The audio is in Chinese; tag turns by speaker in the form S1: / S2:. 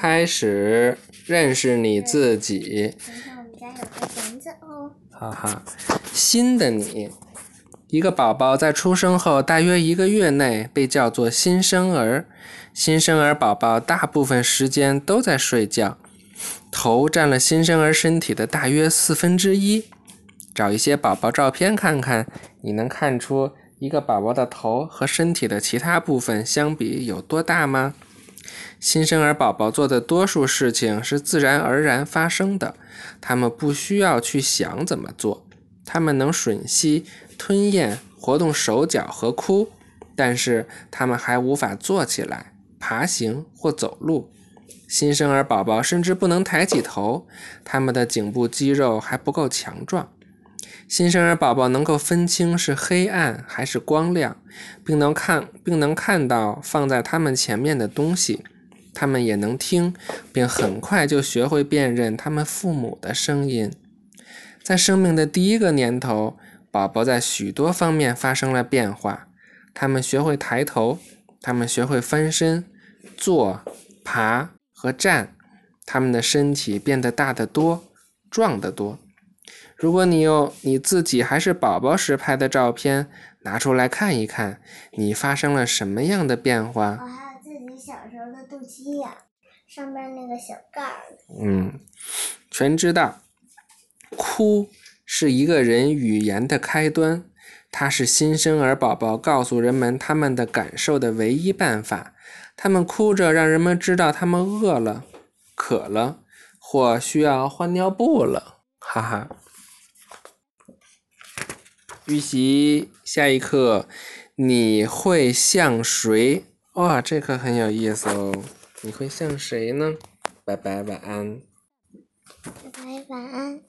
S1: 开始认识你自己。哈哈，新的你，一个宝宝在出生后大约一个月内被叫做新生儿。新生儿宝宝大部分时间都在睡觉，头占了新生儿身体的大约四分之一。找一些宝宝照片看看，你能看出一个宝宝的头和身体的其他部分相比有多大吗？新生儿宝宝做的多数事情是自然而然发生的，他们不需要去想怎么做，他们能吮吸、吞咽、活动手脚和哭，但是他们还无法坐起来、爬行或走路。新生儿宝宝甚至不能抬起头，他们的颈部肌肉还不够强壮。新生儿宝宝能够分清是黑暗还是光亮，并能看并能看到放在他们前面的东西。他们也能听，并很快就学会辨认他们父母的声音。在生命的第一个年头，宝宝在许多方面发生了变化。他们学会抬头，他们学会翻身、坐、爬和站。他们的身体变得大得多，壮得多。如果你有你自己还是宝宝时拍的照片，拿出来看一看，你发生了什么样的变化？
S2: 我还有自己小时候的肚脐眼，上面那个小盖儿。
S1: 嗯，全知道。哭是一个人语言的开端，它是新生儿宝宝告诉人们他们的感受的唯一办法。他们哭着让人们知道他们饿了、渴了，或需要换尿布了。哈哈。预习下一课，你会像谁？哇，这可很有意思哦。你会像谁呢？拜拜，晚安。
S2: 拜拜，晚安。